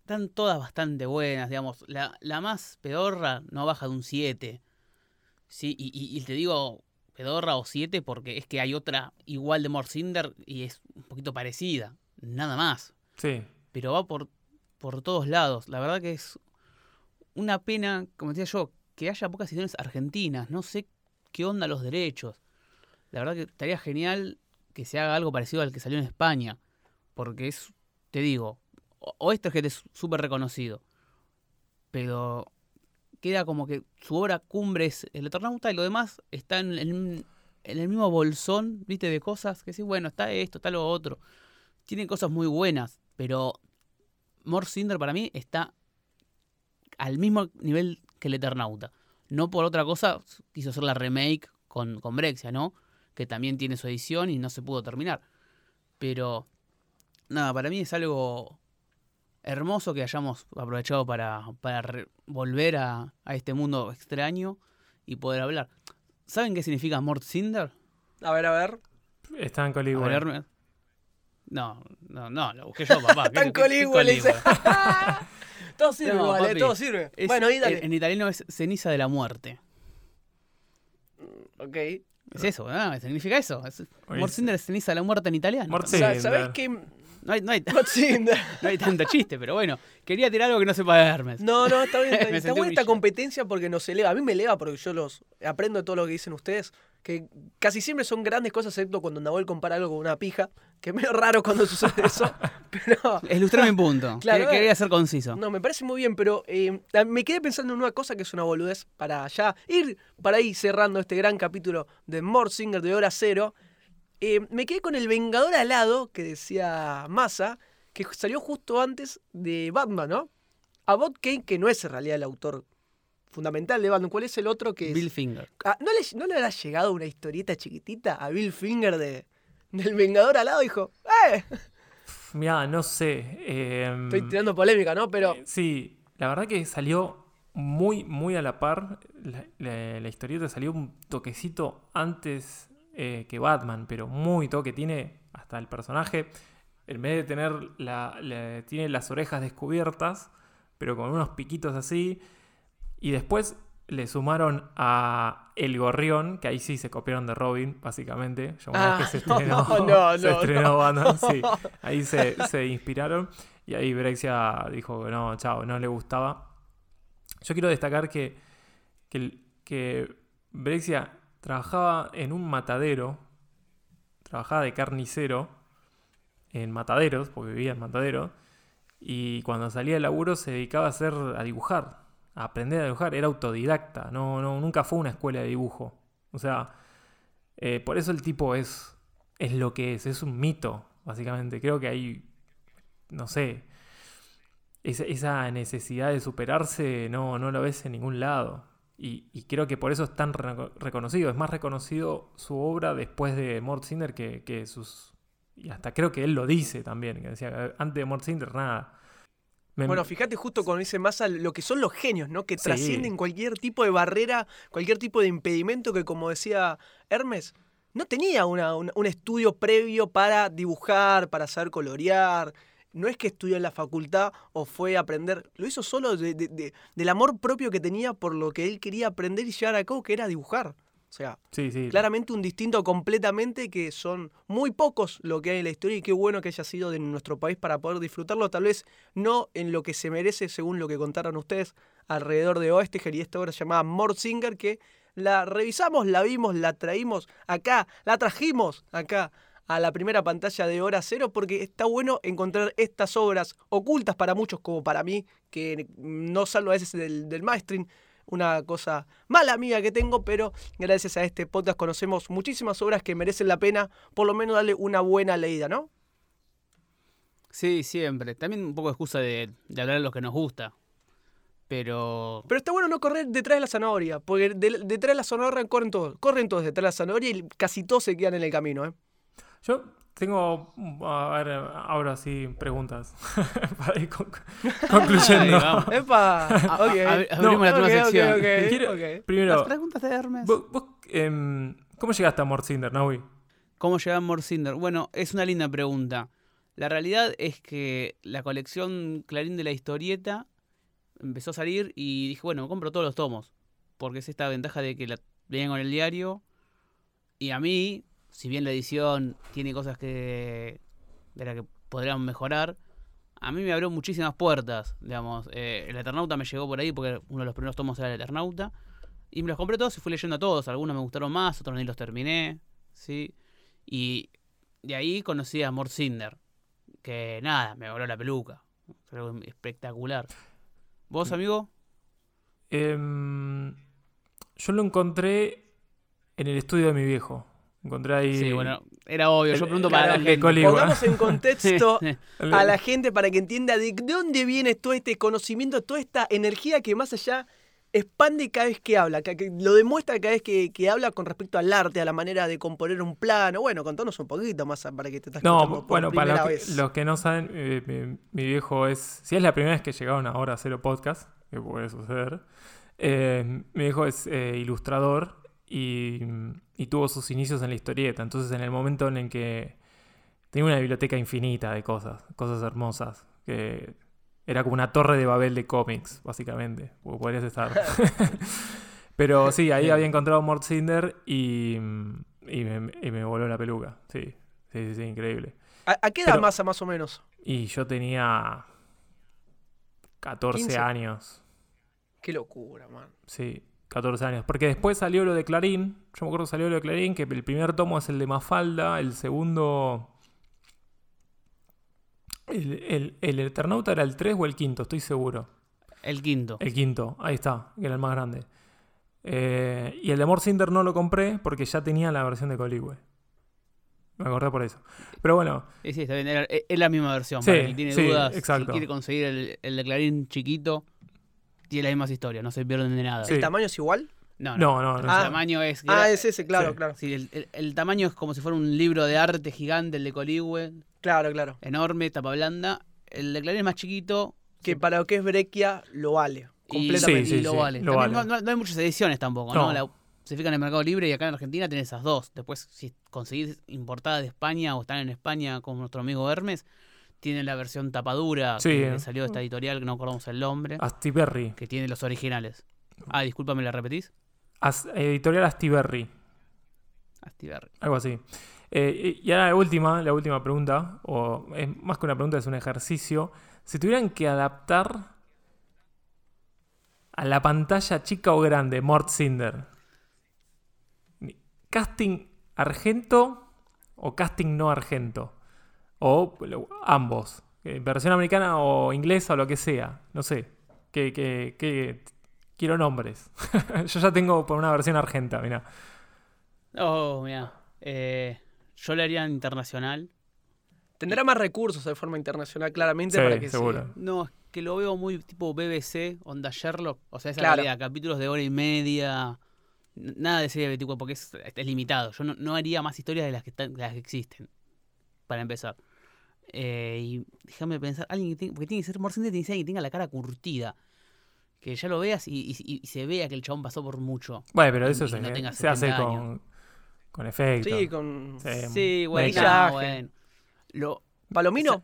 Están todas bastante buenas, digamos. La, la más pedorra no baja de un 7. Sí, y, y- y te digo pedorra o 7 porque es que hay otra igual de Morcinder y es un poquito parecida. Nada más. Sí. Pero va por, por todos lados. La verdad que es una pena, como decía yo, que haya pocas ediciones argentinas. No sé qué onda los derechos. La verdad que estaría genial que se haga algo parecido al que salió en España. Porque es, te digo, o- Oestergeld es súper reconocido. Pero queda como que su obra cumbre es el Eternauta y lo demás está en el, mismo bolsón, viste, de cosas que sí, bueno, está esto, está lo otro. Tiene cosas muy buenas, pero Mort Cinder para mí está al mismo nivel que el Eternauta. No por otra cosa, quiso hacer la remake con, con Brexia, ¿no? Que también tiene su edición y no se pudo terminar. Pero, nada, para mí es algo hermoso que hayamos aprovechado para, para volver a, a este mundo extraño y poder hablar. ¿Saben qué significa Mort Cinder? A ver, a ver. Está en A Coligüe. No, no, no, lo busqué yo, papá. ¿Qué- Tan qué- qué coligüe, le dice. coligüe? todo sirve, No, vale, papi. todo sirve. Es- bueno, ahí dale. En, en italiano es ceniza de la muerte. ok. Es eso, ¿no? Significa eso. Es, Oye, Mort Cinder es ceniza de la muerte en italiano. Mort Sa- Cinder. ¿Sabés qué? No hay, no, hay, no tanto chiste, pero bueno. Quería tirar algo que no sepa de Hermes. No, no, está bien. Está, Me está sentí buena esta competencia porque nos eleva. A mí me eleva porque yo los aprendo de todo lo que dicen ustedes. Que casi siempre son grandes cosas, excepto cuando Nahuel compara algo con una pija. Que es medio raro cuando sucede eso. Pero. Ilustré mi punto. Claro, Quería- Quería ser conciso. No, me parece muy bien, pero eh, me quedé pensando en una cosa que es una boludez para ya ir para ahí cerrando este gran capítulo de Mort Singer de Hora Cero. Eh, me quedé con el Vengador alado que decía Massa, que salió justo antes de Batman, ¿no? Abbott Kane, que no es en realidad el autor fundamental de Batman. ¿Cuál es el otro que es? Bill Finger. Ah, ¿no, le, ¿No le habrá llegado una historieta chiquitita a Bill Finger de, del Vengador alado? Dijo, ¡eh! Mirá, no sé. eh, Estoy tirando polémica, ¿no? Pero Eh, Sí, la verdad que salió muy, muy a la par. La, la- la historieta salió un toquecito antes eh, que Batman, pero muy toque. Tiene hasta el personaje, en vez de tener la, la- tiene las orejas descubiertas, pero con unos piquitos así. Y después le sumaron a El Gorrión, que ahí sí se copiaron de Robin, básicamente. Vez que se Ah, no, estrenó, no, se no, estrenó no. Sí. Ahí se, se inspiraron. Y ahí Brexia dijo que no, chao, no le gustaba. Yo quiero destacar que, que Brexia trabajaba en un matadero, trabajaba de carnicero en mataderos, porque vivía en mataderos, y cuando salía del laburo se dedicaba a hacer, a dibujar, aprender a dibujar, era autodidacta, no, no, nunca fue una escuela de dibujo. O sea, eh, por eso el tipo es, es lo que es, es un mito, básicamente. Creo que hay, no sé, esa, necesidad de superarse no, no lo ves en ningún lado. Y, y creo que por eso es tan reco- reconocido. Es más reconocido su obra después de Mort Cinder que, que sus... Y hasta creo que él lo dice también, que decía, antes de Mort Cinder nada. Me- Bueno, fíjate justo con ese Massa lo que son los genios, ¿no? Que Sí. trascienden cualquier tipo de barrera, cualquier tipo de impedimento que, como decía Hermes, no tenía una- una- un estudio previo para dibujar, para saber colorear. No es que estudió en la facultad o fue a aprender, lo hizo solo de- de- de- del amor propio que tenía por lo que él quería aprender y llevar a cabo, que era dibujar. O sea, sí, sí. claramente un distinto completamente que son muy pocos lo que hay en la historia y qué bueno que haya sido de nuestro país para poder disfrutarlo, tal vez no en lo que se merece según lo que contaron ustedes alrededor de Oesteger y esta obra llamada Morsinger que la revisamos, la vimos, la traímos acá, la trajimos acá a la primera pantalla de hora cero porque está bueno encontrar estas obras ocultas para muchos como para mí que no salgo a veces del, del mainstream una cosa mala mía que tengo, pero gracias a este podcast conocemos muchísimas obras que merecen la pena por lo menos darle una buena leída, ¿no? Sí, siempre. También un poco de excusa de, de hablar de lo que nos gusta. Pero. Pero está bueno no correr detrás de la zanahoria, porque de- detrás de la zanahoria corren todos, corren todos detrás de la zanahoria y casi todos se quedan en el camino, ¿eh? Yo tengo, a ver, ahora sí, preguntas para ir con- concluyendo. Vamos. ¡Epa! A- Ok. a- abrimos la Ok, nueva ok, sección. Quiero-. Primero, Las preguntas de Hermes. vos, vos, em, ¿cómo llegaste a Morcinder, Naui? ¿Cómo llega a Morcinder? Bueno, es una linda pregunta. La realidad es que la colección Clarín de la historieta empezó a salir y dije, bueno, me compro todos los tomos. Porque es esta ventaja de que la venían con el diario. Y a mí, si bien la edición tiene cosas que, de las que podrían mejorar, a mí me abrió muchísimas puertas. Digamos, Eh, el Eternauta me llegó por ahí porque uno de los primeros tomos era el Eternauta. Y me los compré todos y fui leyendo a todos. Algunos me gustaron más, otros ni los terminé. ¿sí? Y de ahí conocí a Mort Cinder, que nada, me voló la peluca. Fue algo espectacular. ¿Vos, amigo? Em, yo lo encontré en el estudio de mi viejo. Encontré ahí. Sí, bueno, era obvio. Yo pregunto el- para la gente. Pongamos en contexto a la gente para que entienda de dónde viene todo este conocimiento, toda esta energía que más allá expande cada vez que habla, que, que lo demuestra cada vez que, que habla con respecto al arte, a la manera de componer un plano. Bueno, contanos un poquito más para que te estás No, por bueno, para los que, vez. los que no saben, eh, mi, mi viejo es. Si es la primera vez que llegaron a Hora Cero Podcast, que puede suceder, eh, mi viejo es eh, ilustrador y, y tuvo sus inicios en la historieta. Entonces, en el momento en el que tenía una biblioteca infinita de cosas, cosas hermosas, que era como una torre de Babel de cómics, básicamente, podrías estar. Pero sí, ahí había encontrado Mort Cinder y, y, me, y me voló la peluca. Sí, sí, sí, sí, increíble. ¿A, a qué edad pero- masa más o menos? Y yo tenía 14 15. años. Qué locura, man. Sí, 14 años. Porque después salió lo de Clarín. Yo me acuerdo que salió lo de Clarín, que el primer tomo es el de Mafalda, el segundo... El, el, el Eternauta era el 3 o el quinto, estoy seguro. El quinto. El quinto, ahí está, que era el más grande. Eh, y el de Mort Cinder no lo compré porque ya tenía la versión de Coligüe. Me acordé por eso. Pero bueno, Sí, sí, está bien. Es la misma versión. Sí, para quien tiene sí, dudas, exacto. si quiere conseguir el, el de Clarín chiquito, tiene las mismas historias. No se pierden de nada. Sí. ¿El tamaño es igual? No, no. no, no, no. Ah. El tamaño es... Ah, es ese, claro, Sí. claro. Sí, el, el- el tamaño es como si fuera un libro de arte gigante, el de Coligüe, Claro, claro. enorme, tapa blanda. El de Clarín es más chiquito. Que para lo que es Brequia lo vale. y, Completamente. Sí, sí, y lo sí, vale. lo También vale. No, hay muchas ediciones tampoco, ¿no? No. La- se fijan en el Mercado Libre y acá en Argentina tenés esas dos. Después, si conseguís importadas de España o están en España como nuestro amigo Hermes, tienen la versión tapadura Sí. que salió de esta editorial, que no acordamos el nombre, Asti Berry. que tiene los originales. Ah, disculpa, ¿me la repetís? As- editorial Astiberri, Astiberri. algo así. Eh, y y ahora la última, la última pregunta, o es más que una pregunta, es un ejercicio. Si tuvieran que adaptar a la pantalla chica o grande, Mort Cinder, casting argento o casting no argento, o ambos, eh, versión americana o inglesa o lo que sea, no sé, que, que- que- quiero nombres. Yo ya tengo por una versión argenta, mira. Oh, mira. Eh, yo le haría en internacional. Tendrá más recursos de forma internacional, claramente, Sí, para que se- seguro. No, es que lo veo muy tipo BBC, onda Sherlock. O sea, esa Claro. calidad, capítulos de hora y media. Nada de serie 24 porque es, es limitado. Yo no, no haría más historias de las que, están, de las que existen. Para empezar. Eh, y déjame pensar, alguien que tenga, porque tiene que ser Morcinder, tiene que ser alguien que tenga la cara curtida. Que ya lo veas y, y- y se vea que el chabón pasó por mucho. Bueno, pero eso Y se, no tenga se hace 70 con, con efecto. Sí, con Sí. Sí, bueno, no, bueno. Lo, Palomino.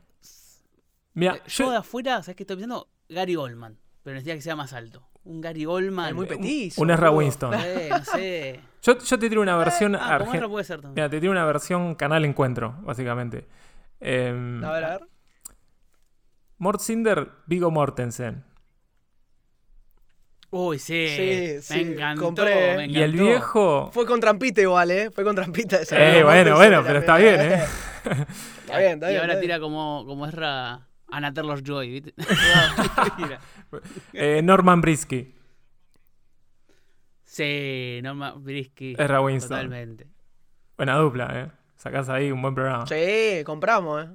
Mira, Eh, yo yo- de afuera, ¿sabes qué estoy pensando? Gary Oldman. Pero necesita que sea más alto. Un Gary Oldman. Es muy petizo. un Ezra. Winston. Eh, no sé. Yo, yo te tiro una versión Ah, Ezra puede ser también. Mira, te tiro una versión canal encuentro, básicamente. Em, A ver, a ver. Mort Cinder, Vigo Mortensen. Uy, sí. Sí, me sí, encantó. compré. me Y el encantó. viejo. Fue con trampita igual, ¿eh? Fue con trampita esa. Eh, No, bueno, no, bueno, no, pero está bien, ¿eh? Está bien, está Y bien. ahora está tira como, como Ezra Taylor Joy, ¿viste? Eh, Norman Brisky. sí, Norma Brisky. Ezra Winston. Totalmente. Buena dupla, ¿eh? Sacás ahí un buen programa. Sí, compramos, ¿eh?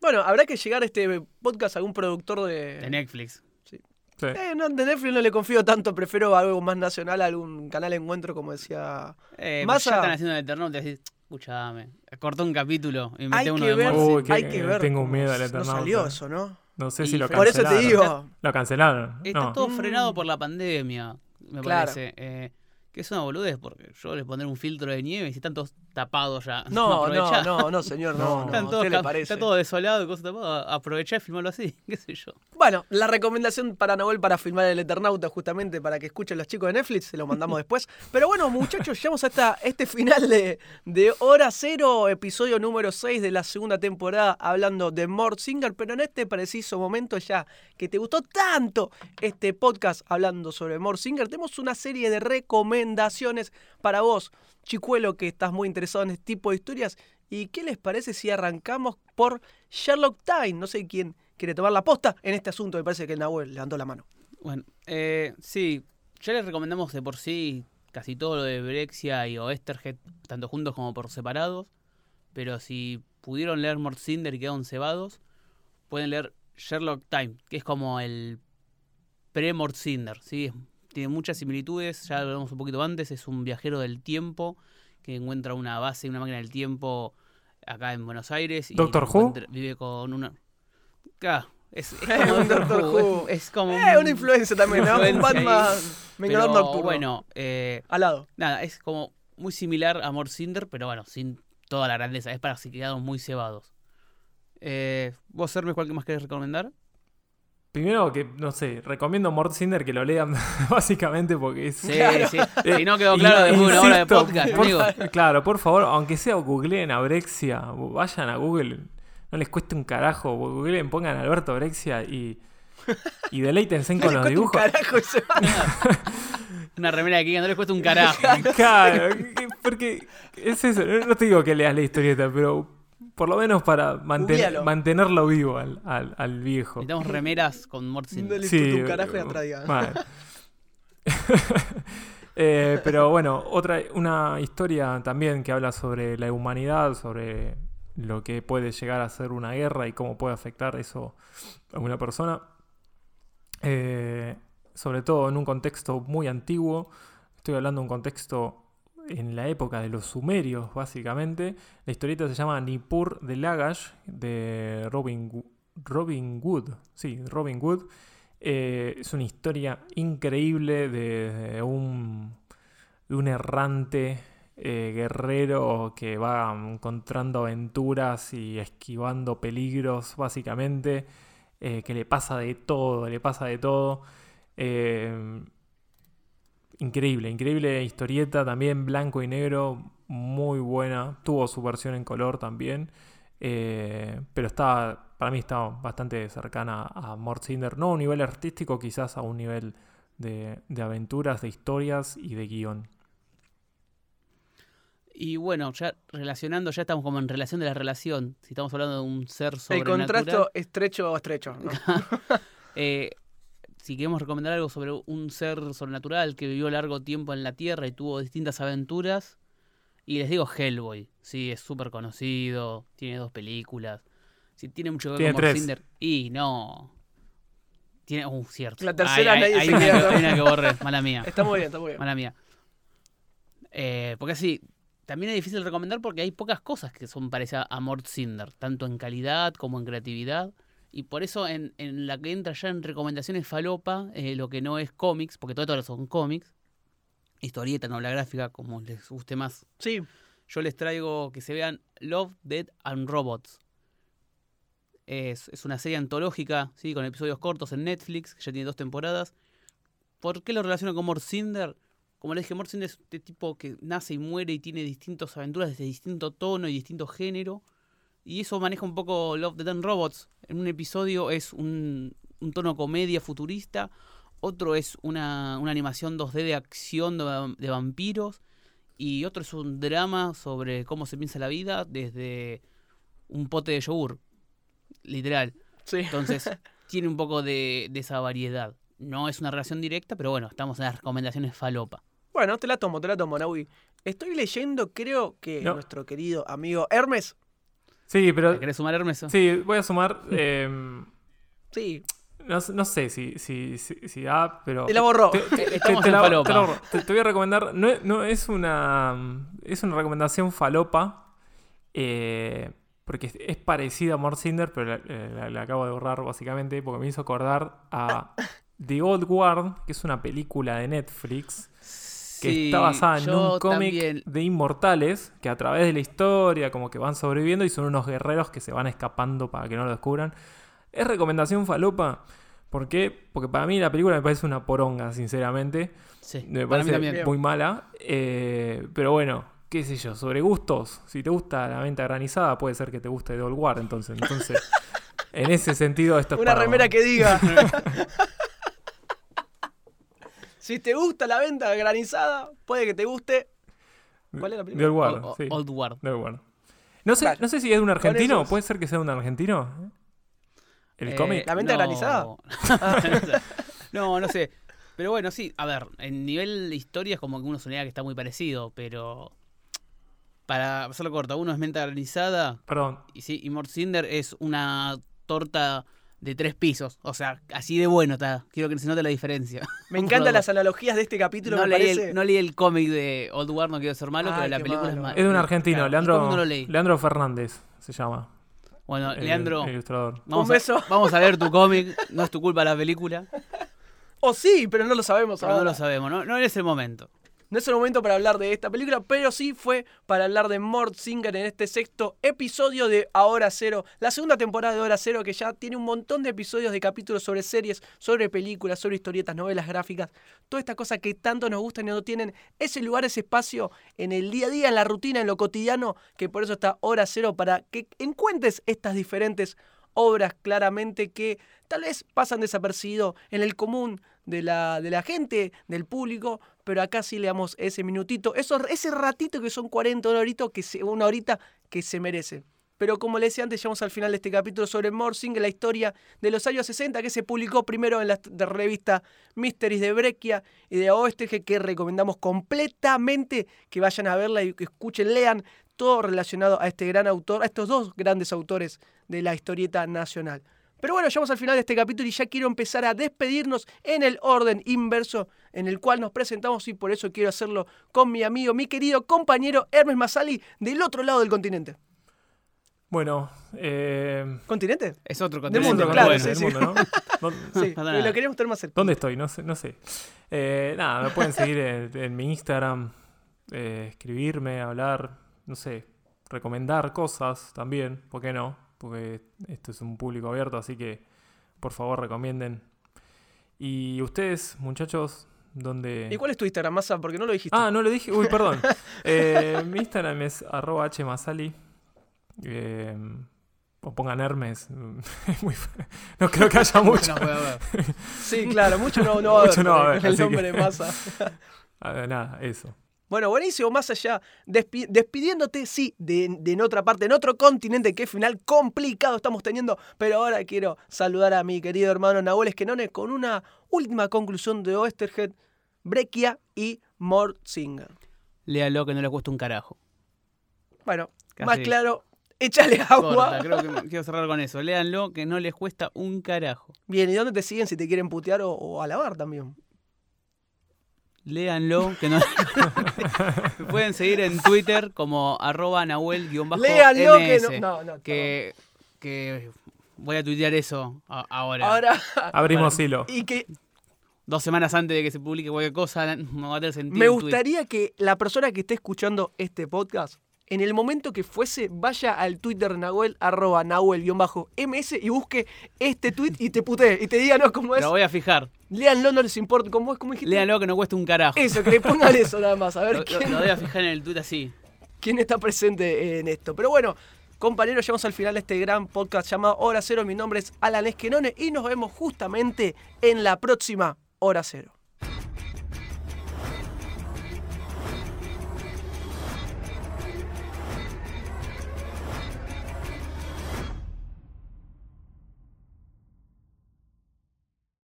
Bueno, habrá que llegar a este podcast a algún productor de. De Netflix. Sí. Eh, no, de Netflix no le confío tanto, prefiero algo más nacional, algún canal de encuentro, como decía. Eh, Massa... ya están haciendo el Eternauta y decís, escuchame, cortó un capítulo y Hay uno que de ver. Uy, qué- hay que ver. tengo miedo del No Eternauta. salió eso, ¿no? No sé Y si lo Por eso te cancelaron. digo. Lo cancelaron. Está no. todo frenado por la pandemia, me Claro. parece. Eh, que es una boludez, porque yo les pondré un filtro de nieve y si están todos tapados ya. No, no, no, no, señor, no. No. no, Están ¿Qué le parece? Está todo desolado y cosas tapadas. Aprovechá y filmarlo así, qué sé yo. Bueno, la recomendación para Noel para filmar el Eternauta, justamente para que escuchen los chicos de Netflix, se lo mandamos después. Pero bueno, muchachos, llegamos hasta este final de, de Hora Cero, episodio número 6 de la segunda temporada, hablando de Mort Singer. Pero en este preciso momento, ya que te gustó tanto este podcast hablando sobre Mort Singer, tenemos una serie de recomendaciones para vos, chicuelo, que estás muy interesado en este tipo de historias. ¿Y qué les parece si arrancamos por Sherlock Time? No sé quién quiere tomar la posta en este asunto. Me parece que el Nahuel levantó la mano. Bueno, eh, sí, ya les recomendamos de por sí casi todo lo de Brexia y Oesterhead, tanto juntos como por separados. Pero si pudieron leer Mort Cinder y quedaron cebados, pueden leer Sherlock Time, que es como el pre-Mort Cinder, ¿sí? Tiene muchas similitudes, ya lo hablamos un poquito antes, es un viajero del tiempo que encuentra una base, una máquina del tiempo acá en Buenos Aires. y ¿Doctor Who? Vive con una... Claro, es, es Eh, como un Doctor Who. Es, es como Eh, un- una influencia también, ¿no? Un. Batman Vengador Nocturno. Bueno, eh, Al lado. nada, es como muy similar a Mort Cinder, pero bueno, sin toda la grandeza. Es para si quedaron muy cebados. Eh, ¿Vos, Hermes, cuál que más querés recomendar? Primero que, no sé, recomiendo Mort Cinder que lo lean básicamente porque es... Sí, Claro. sí. Si no quedó claro después de una hora de podcast, por- amigo. Claro, por favor, aunque sea googleen a Brexia, vayan a Google, no les cueste un carajo, googleen, pongan Alberto Brexia y, y deleítense No con los cuesta un dibujos. carajo ese Una remera de Kika, no les cuesta un carajo. Claro, que- porque es eso, no te digo que leas la historieta, pero por lo menos para manten- mantenerlo vivo al, al- al viejo. Necesitamos remeras con Mort No le Sí, un carajo y atrás. Eh, pero bueno, otra una historia también que habla sobre la humanidad, sobre lo que puede llegar a ser una guerra y cómo puede afectar eso a una persona. Eh, sobre todo en un contexto muy antiguo. Estoy hablando de un contexto en la época de los sumerios, básicamente. La historieta se llama Nippur de Lagash, de Robin, Robin Wood. Sí, Robin Wood. Eh, es una historia increíble de, un, un errante eh, guerrero que va encontrando aventuras y esquivando peligros, básicamente. eh, que le pasa de todo, le pasa de todo. Increíble, increíble historieta, también blanco y negro, muy buena. Tuvo su versión en color también. Eh, pero está, para mí está bastante cercana a Mort Cinder. No a un nivel artístico, quizás a un nivel de, de aventuras, de historias y de guion. Y bueno, ya relacionando, ya estamos como en relación de la relación. Si estamos hablando de un ser sobrenatural. El contrato estrecho o estrecho. ¿no? eh, si queremos recomendar algo sobre un ser sobrenatural que vivió largo tiempo en la Tierra y tuvo distintas aventuras, y les digo Hellboy, sí, es súper conocido, tiene dos películas, sí, tiene mucho que ver con Cinder. Y no. Tiene un uh, cierto. La tercera hay, nadie hay, se hay, una, que borre, mala mía. Está muy bien, está muy bien. Mala mía. Eh, porque así, también es difícil recomendar porque hay pocas cosas que son parecidas a Mort Cinder, tanto en calidad como en creatividad. Y por eso en, en la que entra ya en recomendaciones falopa, eh, lo que no es cómics, porque todo esto son cómics, historieta, novela gráfica, como les guste más. Sí. Yo les traigo que se vean Love, Dead and Robots. Es, es, una serie antológica, ¿sí? con episodios cortos en Netflix, que ya tiene dos temporadas. ¿Por qué lo relaciono con Morcinder? Como les dije, Morcinder es este tipo que nace y muere y tiene distintas aventuras desde distinto tono y distinto género. Y eso maneja un poco Love, Dead and Robots. En un episodio es un, un tono comedia futurista, otro es una, una animación 2D de acción de, de, vampiros y otro es un drama sobre cómo se piensa la vida desde un pote de yogur, literal. Sí. Entonces tiene un poco de, de, esa variedad. No es una relación directa, pero bueno, estamos en las recomendaciones falopa. Bueno, te la tomo, te la tomo, Naui. Estoy leyendo, creo que no. nuestro querido amigo Hermes. Sí, pero... ¿Querés sumar Hermes? Sí, voy a sumar... Eh... sí, no, no, sé si, si, si, si da, pero. Te la borró. Te, te, te, te la, la te, voy a recomendar. No, no, es una. Es una recomendación falopa. Eh, porque es parecida a Morcinder, pero la, la, la, acabo de borrar básicamente porque me hizo acordar a The Old Guard, que es una película de Netflix. Que Sí, está basada en un cómic de inmortales que a través de la historia como que van sobreviviendo y son unos guerreros que se van escapando para que no lo descubran. Es recomendación falopa. ¿Por qué? Porque para mí la película me parece una poronga, sinceramente. Sí, Me parece muy mala. eh, pero bueno, qué sé yo, sobre gustos. Si te gusta la venta granizada, puede ser que te guste The Old War. Entonces, entonces en ese sentido, esto es Una para- remera que diga. si te gusta la venta granizada, puede que te guste. ¿Cuál es la The película? Old War, O- o- sí. Old War. The Old War. No sé, Vale. no sé si es de un argentino. esos- ¿Puede ser que sea de un argentino? ¿El Eh, cómic? ¿La venta no. granizada? no, no sé. Pero bueno, sí, a ver, en nivel de historia es como que uno sonía que está muy parecido, pero para hacerlo corto, uno es menta granizada Perdón. y sí, y Mort Cinder es una torta de tres pisos. O sea, así de bueno está. Quiero que se note la diferencia. Me encantan las analogías de este capítulo, No me leí, parece. el, no leí el cómic de Old War, no quiero ser malo, Ay, pero la película malo. es mala. Es de un argentino, Claro, Leandro, cómic no lo leí. Leandro Fernández se llama. Bueno, el- Leandro, el ilustrador. vamos, Un beso. A, vamos a leer tu cómic. No es tu culpa la película. O sí, pero no lo sabemos Pero no ahora. lo sabemos, no, no es el momento. No es el momento para hablar de esta película, pero sí fue para hablar de Mort Singer en este sexto episodio de Ahora Cero, la segunda temporada de Hora Cero, que ya tiene un montón de episodios de capítulos sobre series, sobre películas, sobre historietas, novelas gráficas, toda esta cosa que tanto nos gustan y no tienen ese lugar, ese espacio en el día a día, en la rutina, en lo cotidiano, que por eso está Hora Cero, para que encuentres estas diferentes obras claramente que tal vez pasan desapercibido en el común de la, de la gente, del público, pero acá sí le damos ese minutito, ese ratito que son 40 una que se, una horita que se merece. Pero como le decía antes, llegamos al final de este capítulo sobre Morsing, la historia de los años 60, que se publicó primero en la revista Mysteries de Breccia y de Oeste, que, que recomendamos completamente que vayan a verla y que escuchen, lean todo relacionado a este gran autor, a estos dos grandes autores de la historieta nacional. Pero bueno, llegamos al final de este capítulo y ya quiero empezar a despedirnos en el orden inverso en el cual nos presentamos y por eso quiero hacerlo con mi amigo, mi querido compañero Hermes Masali del otro lado del continente. Bueno, eh, ¿Continente? Es otro Del continente. mundo, pero claro, bueno. sí, del sí. mundo, ¿no? ¿Dónde- Sí, lo queremos tener más cerca. ¿Dónde estoy? No sé. No sé. Eh, nada, me pueden seguir en, en mi Instagram, eh, escribirme, hablar, no sé, recomendar cosas también, ¿por qué no? Porque esto es un público abierto, así que por favor recomienden. Y ustedes, muchachos, ¿dónde...? ¿Y cuál es tu Instagram, Massa? Porque no lo dijiste. Ah, no lo dije. Uy, perdón. Eh, mi Instagram es arroba hmasali. Eh, o pongan Hermes. Muy no creo que haya mucho. No. Sí, claro, mucho no, no va a Mucho haber no va a con haber, el nombre que- de Massa. Ah, nada, eso. Bueno, buenísimo, más allá, despi- despidiéndote, sí, de, de en otra parte, en otro continente, qué final complicado estamos teniendo, pero ahora quiero saludar a mi querido hermano Nahuel Esquenone con una última conclusión de Oesterhead, Breccia y Morsinger. Léalo que no le cuesta un carajo. Bueno, Casi. más claro, échale agua. Corta, creo que quiero cerrar con eso. Léanlo que no les cuesta un carajo. Bien, ¿y dónde te siguen si te quieren putear o, o alabar también? Léanlo que no. Me pueden seguir en Twitter como arroba nahuel-ms. Léanlo que no. No, no, que, que voy a tuitear eso ahora. Ahora, Abrimos hilo. y que Dos semanas antes de que se publique cualquier cosa, no va a tener sentido. Me gustaría que la persona que esté escuchando este podcast, en el momento que fuese, vaya al Twitter Nahuel, arroba Nahuel-ms y busque este tweet y te putee y te diga, no, cómo es. Lo voy a fijar. Léanlo, no les importa. ¿Cómo es? ¿Cómo dijiste? Léanlo que no cuesta un carajo. Eso, que le pongan eso nada más. A ver Lo, quién, lo voy a fijar en el tuit así. quién está presente en esto. Pero bueno, compañeros, llegamos al final de este gran podcast llamado Hora Cero. Mi nombre es Alan Esquenone y nos vemos justamente en la próxima Hora Cero.